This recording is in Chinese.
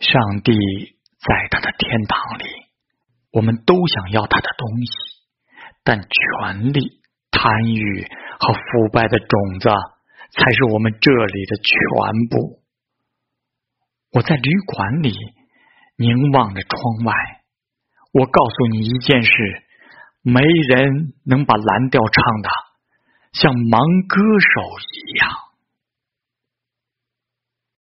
上帝在他的天堂里，我们都想要他的东西，但权力、贪欲和腐败的种子才是我们这里的全部。我在旅馆里凝望着窗外，我告诉你一件事：没人能把蓝调唱的像盲歌手一样。